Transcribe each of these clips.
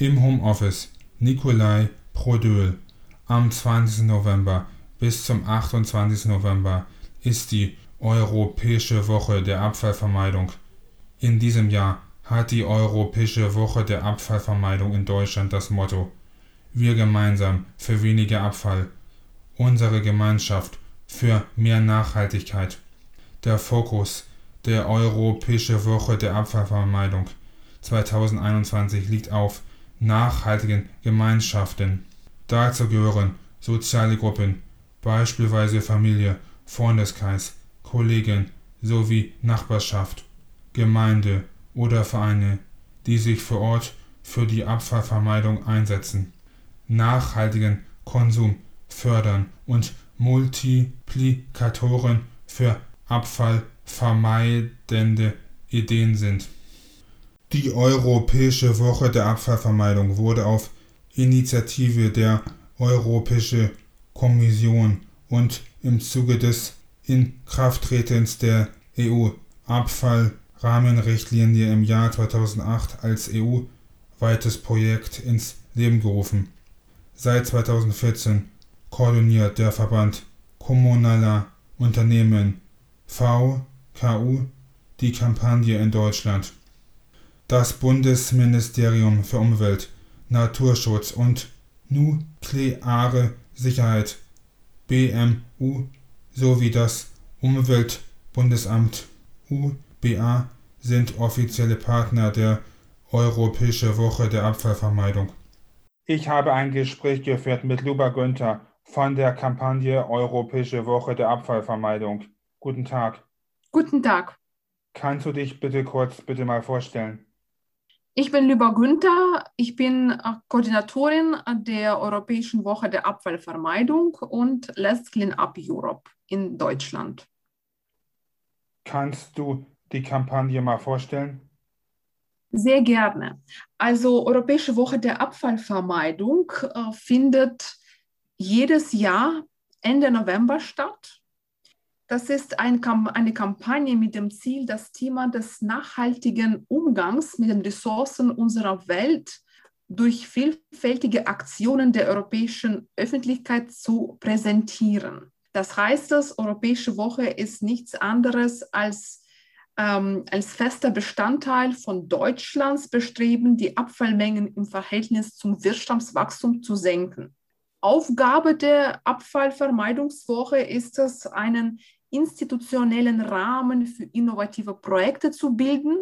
Im Homeoffice Nikolai Prodöl. Am 20. November bis zum 28. November ist die Europäische Woche der Abfallvermeidung. In diesem Jahr hat die Europäische Woche der Abfallvermeidung in Deutschland das Motto Wir gemeinsam für weniger Abfall. Unsere Gemeinschaft für mehr Nachhaltigkeit. Der Fokus der Europäische Woche der Abfallvermeidung 2021 liegt auf nachhaltigen Gemeinschaften. Dazu gehören soziale Gruppen, beispielsweise Familie, Freundeskreis, Kollegen sowie Nachbarschaft, Gemeinde oder Vereine, die sich vor Ort für die Abfallvermeidung einsetzen, nachhaltigen Konsum fördern und Multiplikatoren für abfallvermeidende Ideen sind. Die Europäische Woche der Abfallvermeidung wurde auf Initiative der Europäischen Kommission und im Zuge des Inkrafttretens der EU-Abfallrahmenrichtlinie im Jahr 2008 als EU-weites Projekt ins Leben gerufen. Seit 2014 koordiniert der Verband kommunaler Unternehmen VKU die Kampagne in Deutschland. Das Bundesministerium für Umwelt, Naturschutz und nukleare Sicherheit BMU sowie das Umweltbundesamt UBA sind offizielle Partner der Europäische Woche der Abfallvermeidung. Ich habe ein Gespräch geführt mit Luba Günther von der Kampagne Europäische Woche der Abfallvermeidung. Guten Tag. Guten Tag. Kannst du dich bitte kurz bitte mal vorstellen? Ich bin Lüber Günther. Ich bin äh, Koordinatorin der Europäischen Woche der Abfallvermeidung und Let's Clean Up Europe in Deutschland. Kannst du die Kampagne mal vorstellen? Sehr gerne. Also Europäische Woche der Abfallvermeidung äh, findet jedes Jahr Ende November statt das ist ein, eine Kampagne mit dem Ziel, das Thema des nachhaltigen Umgangs mit den Ressourcen unserer Welt durch vielfältige Aktionen der europäischen Öffentlichkeit zu präsentieren. Das heißt, das Europäische Woche ist nichts anderes als, ähm, als fester Bestandteil von Deutschlands Bestreben, die Abfallmengen im Verhältnis zum Wirtschaftswachstum zu senken. Aufgabe der Abfallvermeidungswoche ist es, einen institutionellen Rahmen für innovative Projekte zu bilden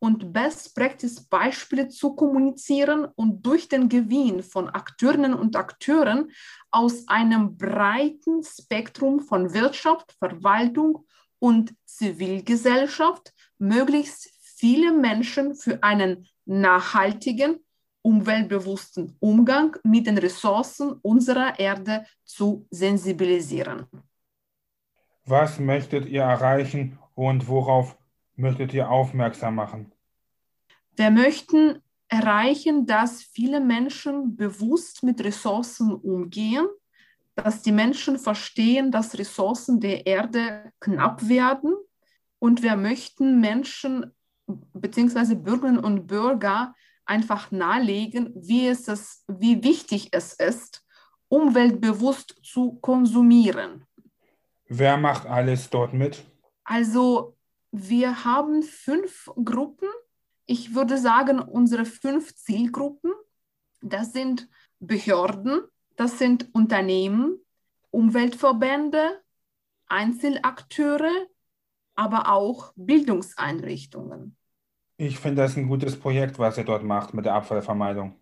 und Best-Practice-Beispiele zu kommunizieren und durch den Gewinn von Akteurinnen und Akteuren aus einem breiten Spektrum von Wirtschaft, Verwaltung und Zivilgesellschaft möglichst viele Menschen für einen nachhaltigen, umweltbewussten Umgang mit den Ressourcen unserer Erde zu sensibilisieren. Was möchtet ihr erreichen und worauf möchtet ihr aufmerksam machen? Wir möchten erreichen, dass viele Menschen bewusst mit Ressourcen umgehen, dass die Menschen verstehen, dass Ressourcen der Erde knapp werden und wir möchten Menschen bzw. Bürgerinnen und Bürger einfach nahelegen, wie, es ist, wie wichtig es ist, umweltbewusst zu konsumieren. Wer macht alles dort mit? Also wir haben fünf Gruppen. Ich würde sagen, unsere fünf Zielgruppen, das sind Behörden, das sind Unternehmen, Umweltverbände, Einzelakteure, aber auch Bildungseinrichtungen. Ich finde das ein gutes Projekt, was ihr dort macht mit der Abfallvermeidung.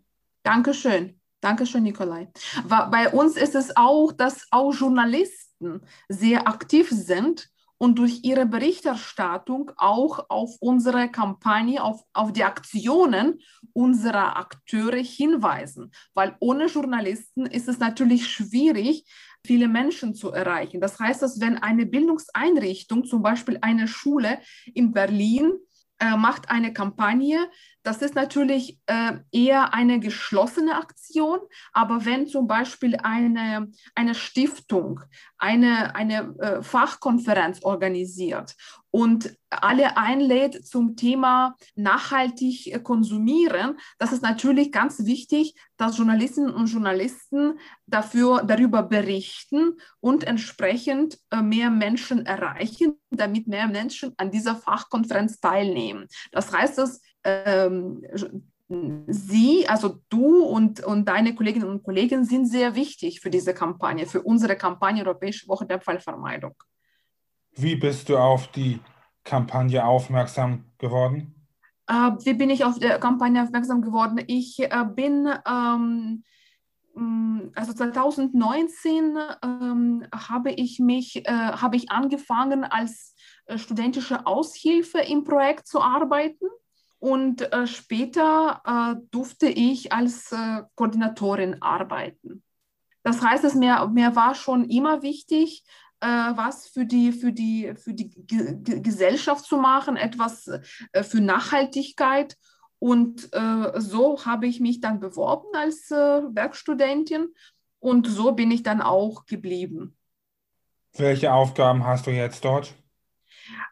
Dankeschön. Dankeschön, Nikolai. Bei uns ist es auch, dass auch Journalisten Journalisten sehr aktiv sind und durch ihre Berichterstattung auch auf unsere Kampagne, auf, auf die Aktionen unserer Akteure hinweisen. Weil ohne Journalisten ist es natürlich schwierig, viele Menschen zu erreichen. Das heißt, dass wenn eine Bildungseinrichtung, zum Beispiel eine Schule in Berlin, äh, macht eine Kampagne, das ist natürlich äh, eher eine geschlossene Aktion, aber wenn zum Beispiel eine, eine Stiftung eine, eine äh, Fachkonferenz organisiert und alle einlädt zum Thema nachhaltig konsumieren, das ist natürlich ganz wichtig, dass Journalistinnen und Journalisten dafür, darüber berichten und entsprechend äh, mehr Menschen erreichen, damit mehr Menschen an dieser Fachkonferenz teilnehmen. Das heißt, dass ähm, Sie, also du und, und deine Kolleginnen und Kollegen sind sehr wichtig für diese Kampagne, für unsere Kampagne Europäische Woche der Fallvermeidung. Wie bist du auf die Kampagne aufmerksam geworden? Äh, wie bin ich auf die Kampagne aufmerksam geworden? Ich äh, bin, ähm, mm, also 2019 ähm, habe ich mich, äh, habe ich angefangen als äh, studentische Aushilfe im Projekt zu arbeiten. Und äh, später äh, durfte ich als äh, Koordinatorin arbeiten. Das heißt, es mir, mir war schon immer wichtig, äh, was für die, für die, für die G Gesellschaft zu machen, etwas äh, für Nachhaltigkeit. Und äh, so habe ich mich dann beworben als Werkstudentin und so bin ich dann auch geblieben. Welche Aufgaben hast du jetzt dort?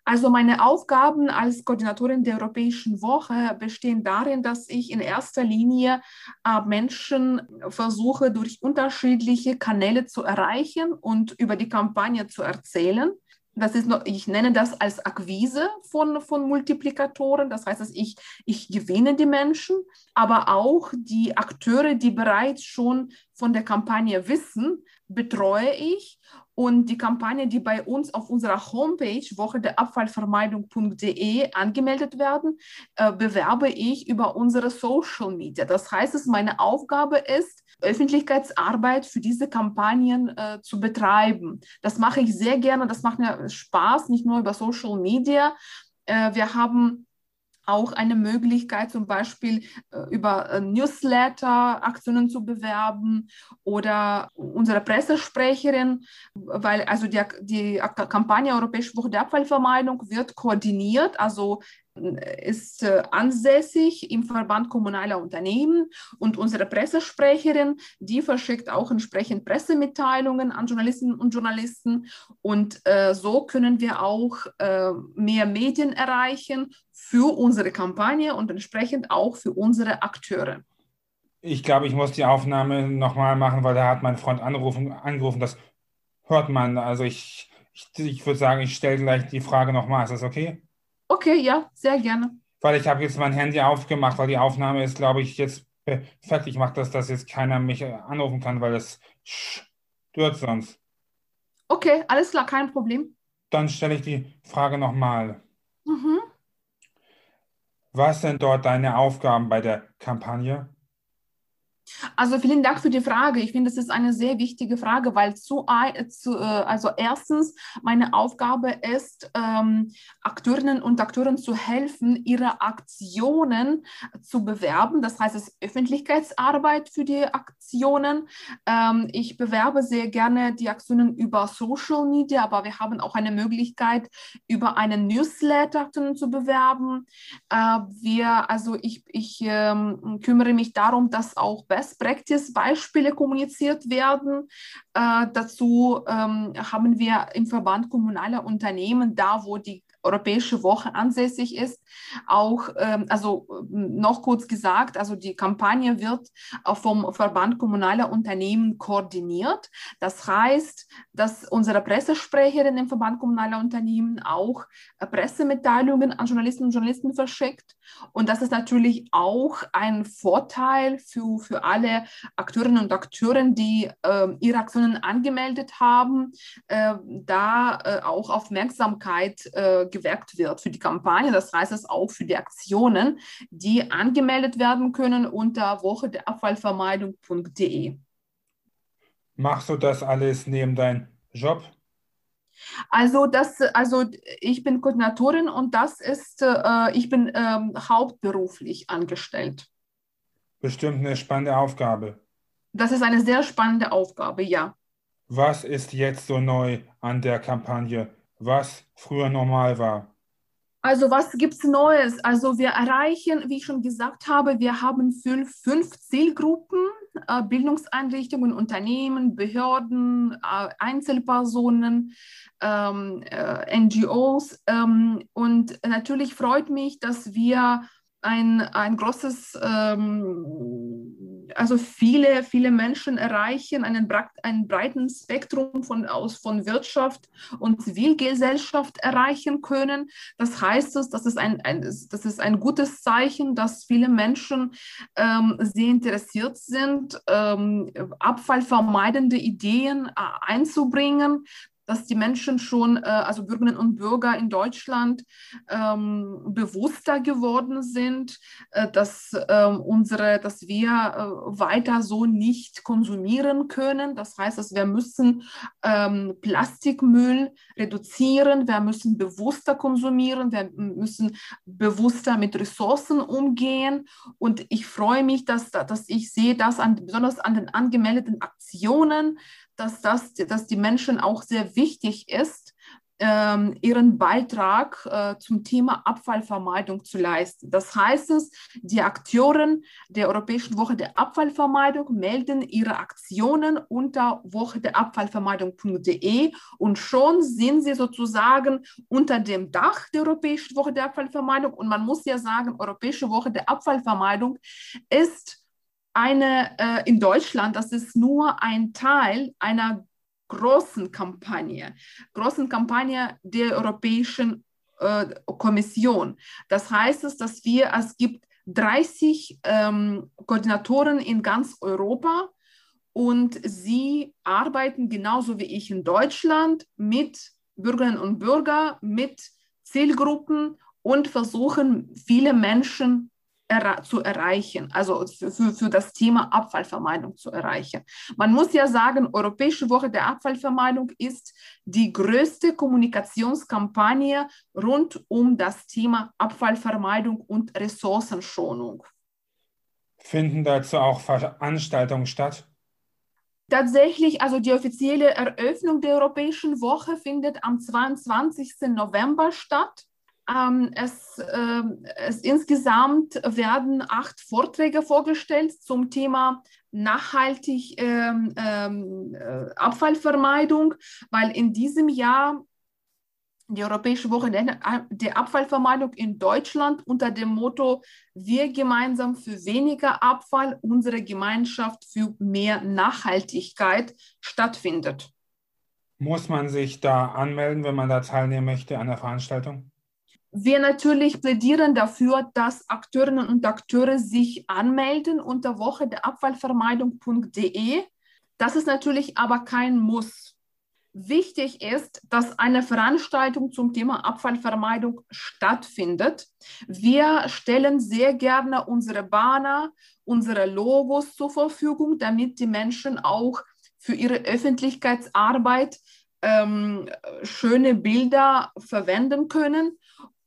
Also meine Aufgaben als Koordinatorin der Europäischen Woche bestehen darin, dass ich in erster Linie äh, Menschen versuche, durch unterschiedliche Kanäle zu erreichen und über die Kampagne zu erzählen. Das ist noch, ich nenne das als Akquise von, von Multiplikatoren. Das heißt, dass ich, ich gewinne die Menschen, aber auch die Akteure, die bereits schon von der Kampagne wissen, betreue ich und die Kampagne, die bei uns auf unserer Homepage woche der Abfallvermeidung.de angemeldet werden, äh, bewerbe ich über unsere Social Media. Das heißt, dass meine Aufgabe ist, Öffentlichkeitsarbeit für diese Kampagnen äh, zu betreiben. Das mache ich sehr gerne. Das macht mir Spaß, nicht nur über Social Media. Äh, wir haben auch eine Möglichkeit, zum Beispiel äh, über äh, Newsletter Aktionen zu bewerben oder unsere Pressesprecherin, weil also die, die Kampagne Europäische Woche der Abfallvermeidung wird koordiniert, also ist äh, ansässig im Verband kommunaler Unternehmen. Und unsere Pressesprecherin, die verschickt auch entsprechend Pressemitteilungen an Journalistinnen und Journalisten. Und äh, so können wir auch äh, mehr Medien erreichen für unsere Kampagne und entsprechend auch für unsere Akteure. Ich glaube, ich muss die Aufnahme nochmal machen, weil da hat mein Freund angerufen, angerufen. Das hört man. Also ich, ich, ich würde sagen, ich stelle gleich die Frage nochmal. Ist das okay? Okay, ja, sehr gerne. Weil ich habe jetzt mein Handy aufgemacht, weil die Aufnahme ist, glaube ich, jetzt perfekt. Ich mache das, dass jetzt keiner mich anrufen kann, weil es stört sonst. Okay, alles klar, kein Problem. Dann stelle ich die Frage nochmal. Mhm. Was sind dort deine Aufgaben bei der Kampagne? Also vielen Dank für die Frage. Ich finde, das ist eine sehr wichtige Frage, weil zu, zu äh, also erstens meine Aufgabe ist, ähm, Akteurinnen und Akteuren zu helfen, ihre Aktionen zu bewerben. Das heißt, es ist Öffentlichkeitsarbeit für die Aktionen. Ähm, ich bewerbe sehr gerne die Aktionen über Social Media, aber wir haben auch eine Möglichkeit, über einen Newsletter zu bewerben. Äh, wir, also ich, ich ähm, kümmere mich darum, dass auch Best Practice Beispiele kommuniziert werden. Äh, dazu ähm, haben wir im Verband kommunaler Unternehmen, da wo die Europäische Woche ansässig ist. Auch, ähm, also noch kurz gesagt, also die Kampagne wird vom Verband kommunaler Unternehmen koordiniert. Das heißt, dass unsere Pressesprecherin im Verband kommunaler Unternehmen auch äh, Pressemitteilungen an Journalistinnen und Journalisten verschickt. Und das ist natürlich auch ein Vorteil für, für alle Akteurinnen und Akteure, die äh, ihre Aktionen angemeldet haben, äh, da äh, auch Aufmerksamkeit äh, gewirkt wird für die Kampagne. Das heißt es auch für die Aktionen, die angemeldet werden können unter woche der Abfallvermeidung.de. Machst du das alles neben deinem Job? Also das, also ich bin Koordinatorin und das ist, äh, ich bin ähm, hauptberuflich angestellt. Bestimmt eine spannende Aufgabe. Das ist eine sehr spannende Aufgabe, ja. Was ist jetzt so neu an der Kampagne? Was früher normal war? Also was gibt es Neues? Also wir erreichen, wie ich schon gesagt habe, wir haben fünf, fünf Zielgruppen, äh, Bildungseinrichtungen, Unternehmen, Behörden, äh, Einzelpersonen, ähm, äh, NGOs. Ähm, und natürlich freut mich, dass wir ein, ein großes, ähm, also viele, viele Menschen erreichen, einen, einen breiten Spektrum von, aus, von Wirtschaft und Zivilgesellschaft erreichen können. Das heißt, es, das, ist ein, ein, das ist ein gutes Zeichen, dass viele Menschen ähm, sehr interessiert sind, ähm, abfallvermeidende Ideen äh, einzubringen, dass die Menschen schon, äh, also Bürgerinnen und Bürger in Deutschland, ähm, bewusster geworden sind, äh, dass, äh, unsere, dass wir äh, weiter so nicht konsumieren können. Das heißt, dass wir müssen ähm, Plastikmüll reduzieren, wir müssen bewusster konsumieren, wir müssen bewusster mit Ressourcen umgehen. Und ich freue mich, dass, dass ich sehe, dass an, besonders an den angemeldeten Aktionen, dass, das, dass die Menschen auch sehr wichtig ist, ähm, ihren Beitrag äh, zum Thema Abfallvermeidung zu leisten. Das heißt es, die Akteuren der Europäischen Woche der Abfallvermeidung melden ihre Aktionen unter woche der Abfallvermeidung.de und schon sind sie sozusagen unter dem Dach der Europäischen Woche der Abfallvermeidung. Und man muss ja sagen, Europäische Woche der Abfallvermeidung ist eine äh, in Deutschland, das ist nur ein Teil einer großen Kampagne, großen Kampagne der Europäischen äh, Kommission. Das heißt es, dass wir, es gibt 30 ähm, Koordinatoren in ganz Europa und sie arbeiten genauso wie ich in Deutschland mit Bürgerinnen und Bürgern, mit Zielgruppen und versuchen, viele Menschen zu erreichen, also für, für das Thema Abfallvermeidung zu erreichen. Man muss ja sagen, Europäische Woche der Abfallvermeidung ist die größte Kommunikationskampagne rund um das Thema Abfallvermeidung und Ressourcenschonung. Finden dazu auch Veranstaltungen statt? Tatsächlich, also die offizielle Eröffnung der Europäischen Woche findet am 22. November statt. Ähm, es, äh, es, insgesamt werden acht Vorträge vorgestellt zum Thema nachhaltig ähm, ähm, äh, Abfallvermeidung, weil in diesem Jahr die Europäische Woche der Abfallvermeidung in Deutschland unter dem Motto Wir gemeinsam für weniger Abfall, unsere Gemeinschaft für mehr Nachhaltigkeit stattfindet. Muss man sich da anmelden, wenn man da teilnehmen möchte an der Veranstaltung? Wir natürlich plädieren dafür, dass Akteurinnen und Akteure sich anmelden unter woche der Abfallvermeidung.de. Das ist natürlich aber kein Muss. Wichtig ist, dass eine Veranstaltung zum Thema Abfallvermeidung stattfindet. Wir stellen sehr gerne unsere Banner, unsere Logos zur Verfügung, damit die Menschen auch für ihre Öffentlichkeitsarbeit ähm, schöne Bilder verwenden können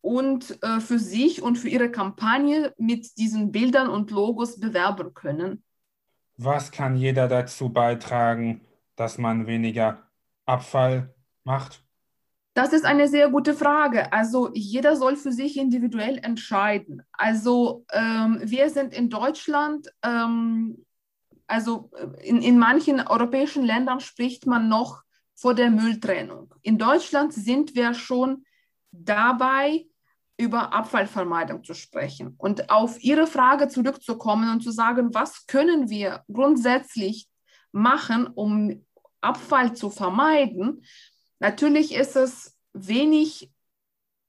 und äh, für sich und für ihre Kampagne mit diesen Bildern und Logos bewerben können. Was kann jeder dazu beitragen, dass man weniger Abfall macht? Das ist eine sehr gute Frage. Also jeder soll für sich individuell entscheiden. Also ähm, wir sind in Deutschland, ähm, also in, in manchen europäischen Ländern spricht man noch vor der Mülltrennung. In Deutschland sind wir schon dabei, über Abfallvermeidung zu sprechen und auf Ihre Frage zurückzukommen und zu sagen, was können wir grundsätzlich machen, um Abfall zu vermeiden. Natürlich ist es wenig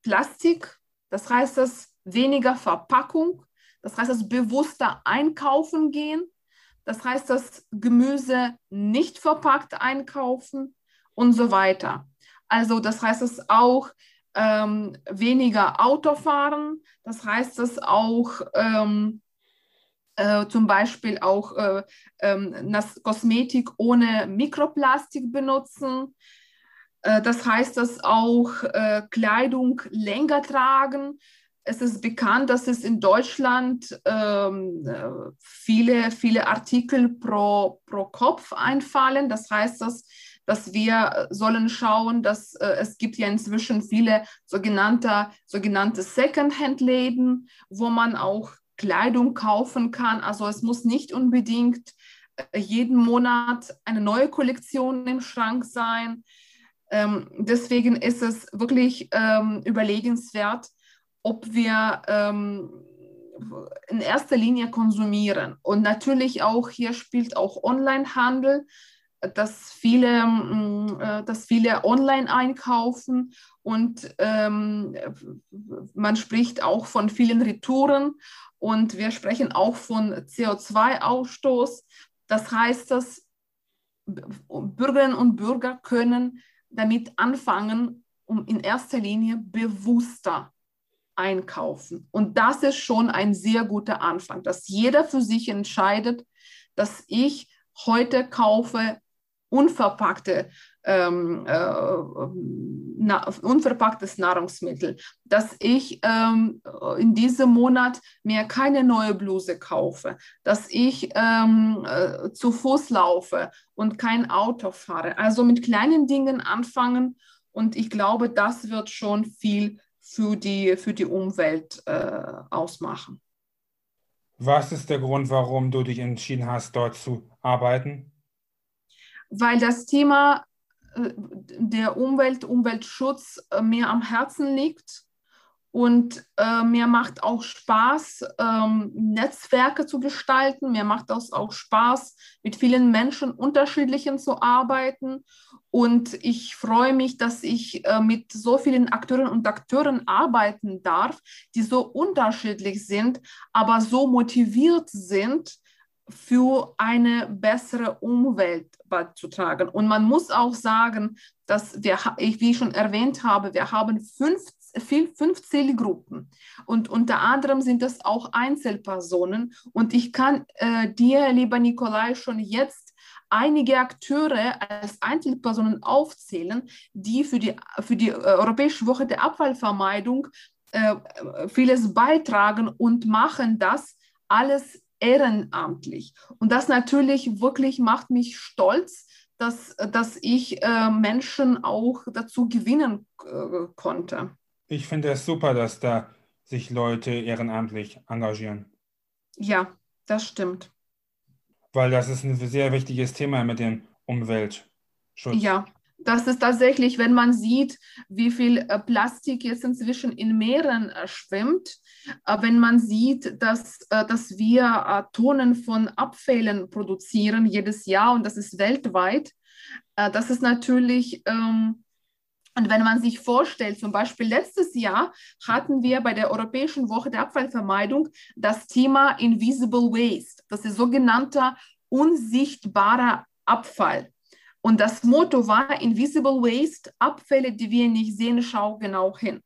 Plastik, das heißt es weniger Verpackung, das heißt es bewusster einkaufen gehen, das heißt das Gemüse nicht verpackt einkaufen und so weiter. Also das heißt es auch ähm, weniger Auto fahren. Das heißt, dass auch ähm, äh, zum Beispiel auch äh, ähm, Kosmetik ohne Mikroplastik benutzen. Äh, das heißt, dass auch äh, Kleidung länger tragen. Es ist bekannt, dass es in Deutschland ähm, viele, viele Artikel pro, pro Kopf einfallen. Das heißt, dass dass wir sollen schauen, dass äh, es gibt ja inzwischen viele sogenannte, sogenannte Secondhand-Läden, wo man auch Kleidung kaufen kann. Also es muss nicht unbedingt äh, jeden Monat eine neue Kollektion im Schrank sein. Ähm, deswegen ist es wirklich ähm, überlegenswert, ob wir ähm, in erster Linie konsumieren. Und natürlich auch hier spielt auch Onlinehandel, dass viele, mm, äh, dass viele online einkaufen und ähm, man spricht auch von vielen Retouren und wir sprechen auch von CO2-Ausstoß. Das heißt, dass Bürgerinnen und Bürger können damit anfangen, um in erster Linie bewusster einkaufen. Und das ist schon ein sehr guter Anfang, dass jeder für sich entscheidet, dass ich heute kaufe unverpackte, ähm, äh, na, unverpacktes Nahrungsmittel, dass ich ähm, in diesem Monat mir keine neue Bluse kaufe, dass ich ähm, äh, zu Fuß laufe und kein Auto fahre. Also mit kleinen Dingen anfangen und ich glaube, das wird schon viel für die, für die Umwelt äh, ausmachen. Was ist der Grund, warum du dich entschieden hast, dort zu arbeiten? Weil das Thema äh, der Umwelt, Umweltschutz äh, mir am Herzen liegt und äh, mir macht auch Spaß, ähm, Netzwerke zu gestalten. Mir macht es auch Spaß, mit vielen Menschen unterschiedlichen zu arbeiten. Und ich freue mich, dass ich äh, mit so vielen Akteuren und Akteuren arbeiten darf, die so unterschiedlich sind, aber so motiviert sind, für eine bessere Umwelt beizutragen. Und man muss auch sagen, dass wir, wie ich schon erwähnt habe, wir haben fünf fünf Zielgruppen und unter anderem sind das auch Einzelpersonen. Und ich kann äh, dir, lieber Nikolai, schon jetzt einige Akteure als Einzelpersonen aufzählen, die für die, für die äh, Europäische Woche der Abfallvermeidung äh, vieles beitragen und machen das alles ehrenamtlich. Und das natürlich wirklich macht mich stolz, dass, dass ich äh, Menschen auch dazu gewinnen äh, konnte. Ich finde es super, dass da sich Leute ehrenamtlich engagieren. Ja, das stimmt. Weil das ist ein sehr wichtiges Thema mit dem Umweltschutz. Ja, das ist tatsächlich, wenn man sieht, wie viel äh, Plastik jetzt inzwischen in Meeren äh, schwimmt, äh, wenn man sieht, dass, dass wir Tonnen von Abfällen produzieren jedes Jahr und das ist weltweit, das ist natürlich ähm, und wenn man sich vorstellt, zum Beispiel letztes Jahr hatten wir bei der Europäischen Woche der Abfallvermeidung das Thema Invisible Waste, das ist sogenannter unsichtbarer Abfall. Und das Motto war Invisible Waste, Abfälle, die wir nicht sehen, schau genau hin.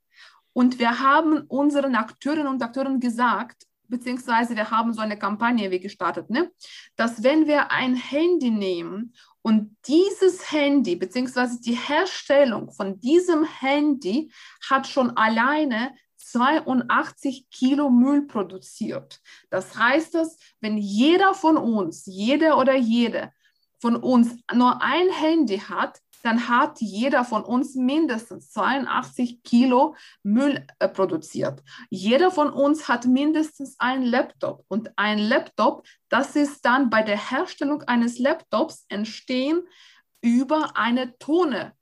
Und wir haben unseren Akteurinnen und Akteuren gesagt, beziehungsweise wir haben so eine Kampagne wie gestartet, ne? dass wenn wir ein Handy nehmen und dieses Handy, beziehungsweise die Herstellung von diesem Handy hat schon alleine 82 Kilo Müll produziert. Das heißt, dass wenn jeder von uns, jeder oder jede von uns nur ein Handy hat, dann hat jeder von uns mindestens 82 Kilo Müll äh, produziert. Jeder von uns hat mindestens einen Laptop und ein Laptop, das ist dann bei der Herstellung eines Laptops entstehen über eine Tonne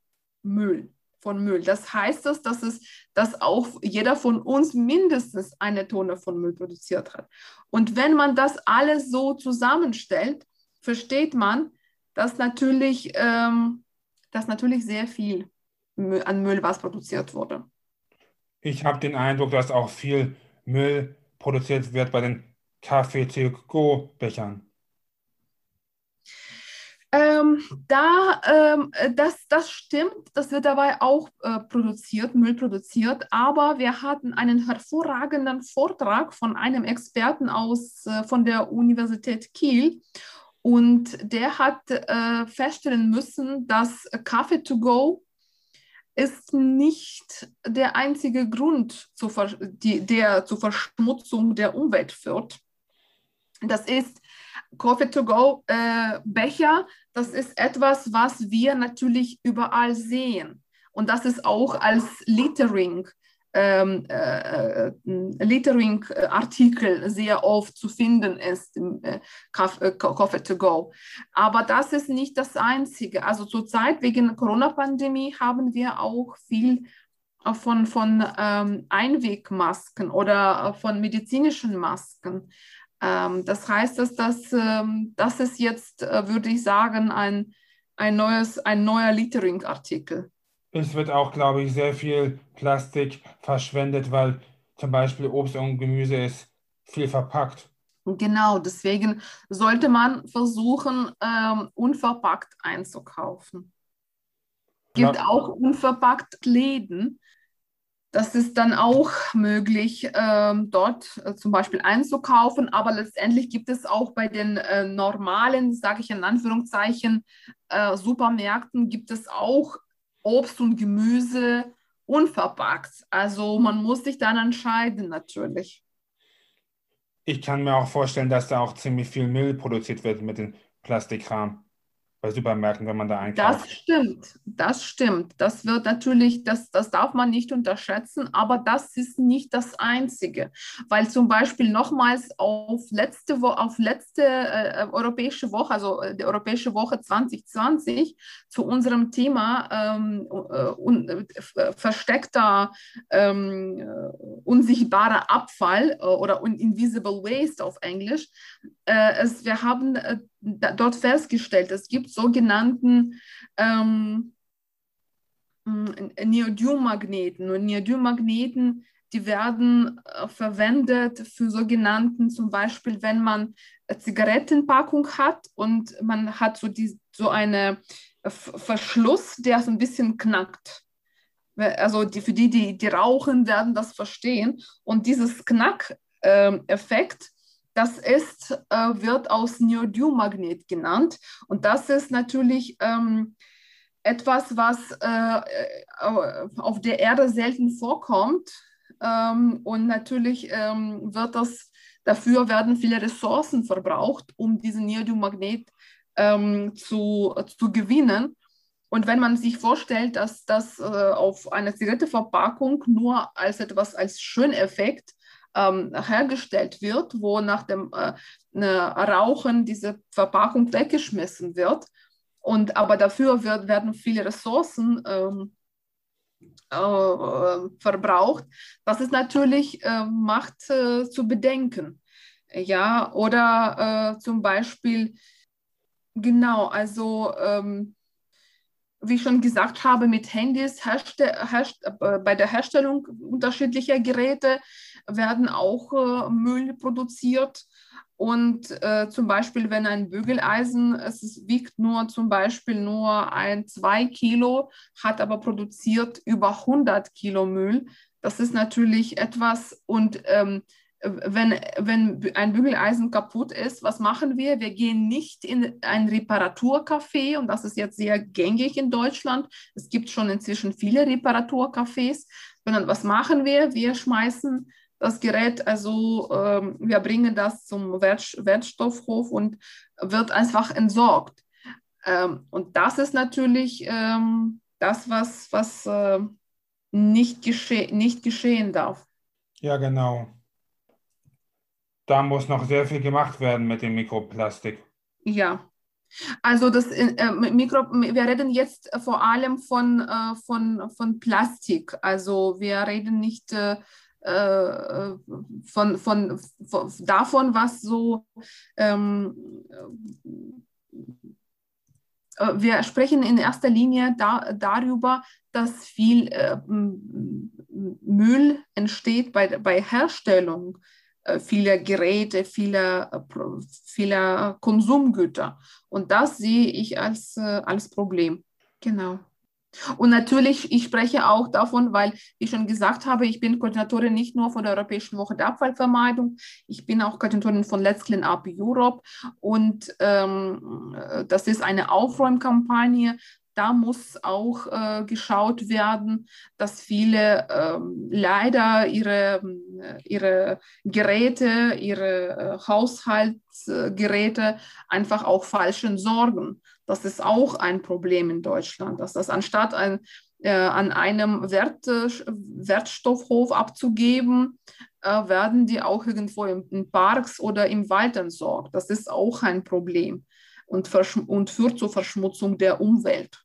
Müll von Müll. Das heißt, dass, dass, es, dass auch jeder von uns mindestens eine Tonne von Müll produziert hat. Und wenn man das alles so zusammenstellt, versteht man, dass natürlich ähm, dass natürlich sehr viel an Müll was produziert wurde. Ich habe den Eindruck, dass auch viel Müll produziert wird bei den Kaffee-to-go-Bechern. Ähm, da, ähm, das, das stimmt, das wird dabei auch äh, produziert, Müll produziert, aber wir hatten einen hervorragenden Vortrag von einem Experten aus, äh, von der Universität Kiel und der hat äh, feststellen müssen, dass Kaffee to go ist nicht der einzige Grund, zur die, der zur Verschmutzung der Umwelt führt. Das ist Coffee-to-go-Becher, äh, das ist etwas, was wir natürlich überall sehen. Und das ist auch als Littering ähm, äh, äh Littering-Artikel sehr oft zu finden ist im äh, äh Coffee to Go. Aber das ist nicht das Einzige. Also zurzeit wegen Corona-Pandemie haben wir auch viel von, von ähm, Einwegmasken oder von medizinischen Masken. Ähm, das heißt, dass das, ähm, das ist jetzt, äh, würde ich sagen, ein, ein, neues, ein neuer Littering-Artikel. Es wird auch, glaube ich, sehr viel Plastik verschwendet, weil zum Beispiel Obst und Gemüse ist viel verpackt. Genau, deswegen sollte man versuchen, ähm, unverpackt einzukaufen. Es gibt ja. auch unverpackt Läden. Das ist dann auch möglich, ähm, dort äh, zum Beispiel einzukaufen, aber letztendlich gibt es auch bei den äh, normalen, sage ich in Anführungszeichen, äh, Supermärkten, gibt es auch Obst und Gemüse unverpackt. Also man muss sich dann entscheiden natürlich. Ich kann mir auch vorstellen, dass da auch ziemlich viel Müll produziert wird mit dem Plastikkram bei Supermärkten, wenn man da einkauft. Das stimmt, das stimmt. Das wird natürlich, das, das darf man nicht unterschätzen, aber das ist nicht das Einzige. Weil zum Beispiel nochmals auf letzte, Wo auf letzte äh, Europäische Woche, also äh, die Europäische Woche 2020, zu unserem Thema ähm, äh, äh, versteckter, ähm, äh, unsichtbarer Abfall äh, oder invisible waste auf Englisch. Es, wir haben dort festgestellt, es gibt sogenannten ähm, Neodymagneten. Und Neodymagneten, die werden äh, verwendet für sogenannten, zum Beispiel, wenn man eine Zigarettenpackung hat und man hat so, die, so einen Verschluss, der so ein bisschen knackt. Also die, für die, die, die rauchen, werden das verstehen. Und dieses Knack-Effekt, ähm, das ist, äh, wird aus Neodymmagnet genannt. Und das ist natürlich ähm, etwas, was äh, auf der Erde selten vorkommt. Ähm, und natürlich ähm, wird das, dafür werden viele Ressourcen verbraucht, um diesen Neodymmagnet ähm, zu, zu gewinnen. Und wenn man sich vorstellt, dass das äh, auf einer Zigaretteverpackung nur als etwas als Schöneffekt ähm, hergestellt wird, wo nach dem äh, ne, Rauchen diese Verpackung weggeschmissen wird. Und aber dafür wird, werden viele Ressourcen ähm, äh, verbraucht. Das ist natürlich äh, macht äh, zu bedenken. Ja, oder äh, zum Beispiel, genau, also ähm, wie ich schon gesagt habe, mit Handys herrscht, herrscht, äh, bei der Herstellung unterschiedlicher Geräte werden auch äh, Müll produziert. Und äh, zum Beispiel, wenn ein Bügeleisen, es wiegt nur zum Beispiel nur ein, zwei Kilo, hat aber produziert über 100 Kilo Müll. Das ist natürlich etwas und ähm, wenn, wenn ein Bügeleisen kaputt ist, was machen wir? Wir gehen nicht in ein Reparaturcafé und das ist jetzt sehr gängig in Deutschland. Es gibt schon inzwischen viele Reparaturcafés, sondern was machen wir? Wir schmeißen das Gerät, also ähm, wir bringen das zum Wert, Wertstoffhof und wird einfach entsorgt. Ähm, und das ist natürlich ähm, das, was, was äh, nicht, gesche nicht geschehen darf. Ja, genau da muss noch sehr viel gemacht werden mit dem Mikroplastik. Ja, also das äh, Mikro, wir reden jetzt vor allem von, äh, von, von Plastik. Also wir reden nicht äh, äh von, von, von, davon, was so ähm, äh, wir sprechen in erster Linie da, darüber, dass viel äh, Müll entsteht bei, bei Herstellung äh, vieler Geräte, vieler, äh, vieler Konsumgüter. Und das sehe ich als, äh, als Problem. Genau. Und natürlich, ich spreche auch davon, weil ich schon gesagt habe, ich bin Koordinatorin nicht nur von der Europäischen Woche der Abfallvermeidung, ich bin auch Koordinatorin von Let's Clean Up Europe und ähm, das ist eine Aufräumkampagne, da muss auch äh, geschaut werden, dass viele ähm, leider ihre, ihre Geräte, ihre äh, Haushaltsgeräte einfach auch falsch entsorgen. Das ist auch ein Problem in Deutschland, dass das anstatt ein, äh, an einem Wert, Wertstoffhof abzugeben, äh, werden die auch irgendwo in, in Parks oder im Wald entsorgt. Das ist auch ein Problem und, und führt zur Verschmutzung der Umwelt.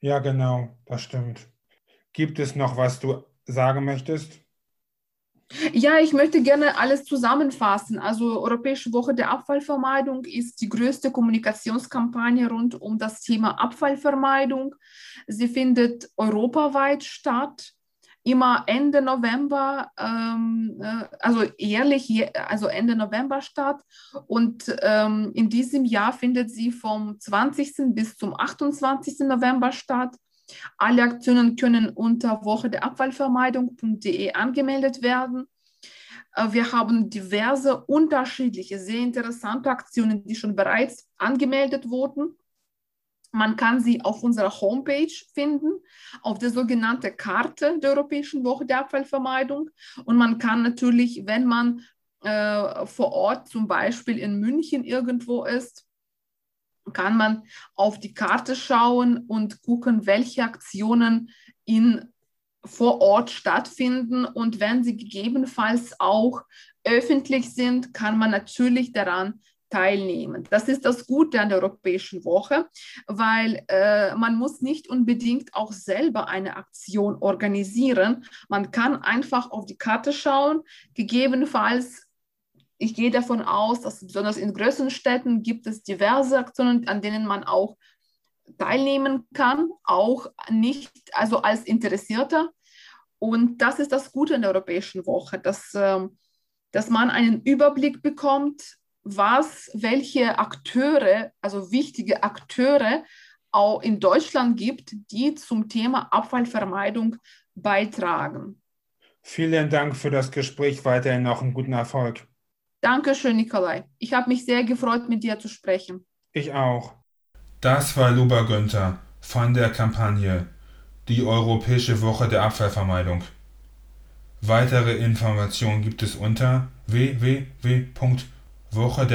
Ja, genau, das stimmt. Gibt es noch, was du sagen möchtest? Ja, ich möchte gerne alles zusammenfassen. Also Europäische Woche der Abfallvermeidung ist die größte Kommunikationskampagne rund um das Thema Abfallvermeidung. Sie findet europaweit statt immer Ende November, ähm, äh, also jährlich, also Ende November statt. Und ähm, in diesem Jahr findet sie vom 20. bis zum 28. November statt. Alle Aktionen können unter Woche der Abfallvermeidung.de angemeldet werden. Äh, wir haben diverse unterschiedliche, sehr interessante Aktionen, die schon bereits angemeldet wurden. Man kann sie auf unserer Homepage finden, auf der sogenannten Karte der Europäischen Woche der Abfallvermeidung. Und man kann natürlich, wenn man äh, vor Ort zum Beispiel in München irgendwo ist, kann man auf die Karte schauen und gucken, welche Aktionen in, vor Ort stattfinden. Und wenn sie gegebenenfalls auch öffentlich sind, kann man natürlich daran teilnehmen. Das ist das Gute an der Europäischen Woche, weil äh, man muss nicht unbedingt auch selber eine Aktion organisieren. Man kann einfach auf die Karte schauen, gegebenenfalls ich gehe davon aus, dass besonders in größeren Städten gibt es diverse Aktionen, an denen man auch teilnehmen kann, auch nicht, also als Interessierter. Und das ist das Gute in der Europäischen Woche, dass, ähm, dass man einen Überblick bekommt, was, welche Akteure, also wichtige Akteure auch in Deutschland gibt, die zum Thema Abfallvermeidung beitragen. Vielen Dank für das Gespräch. Weiterhin noch einen guten Erfolg. Dankeschön, Nikolai. Ich habe mich sehr gefreut, mit dir zu sprechen. Ich auch. Das war Luba Günther von der Kampagne Die Europäische Woche der Abfallvermeidung. Weitere Informationen gibt es unter www woche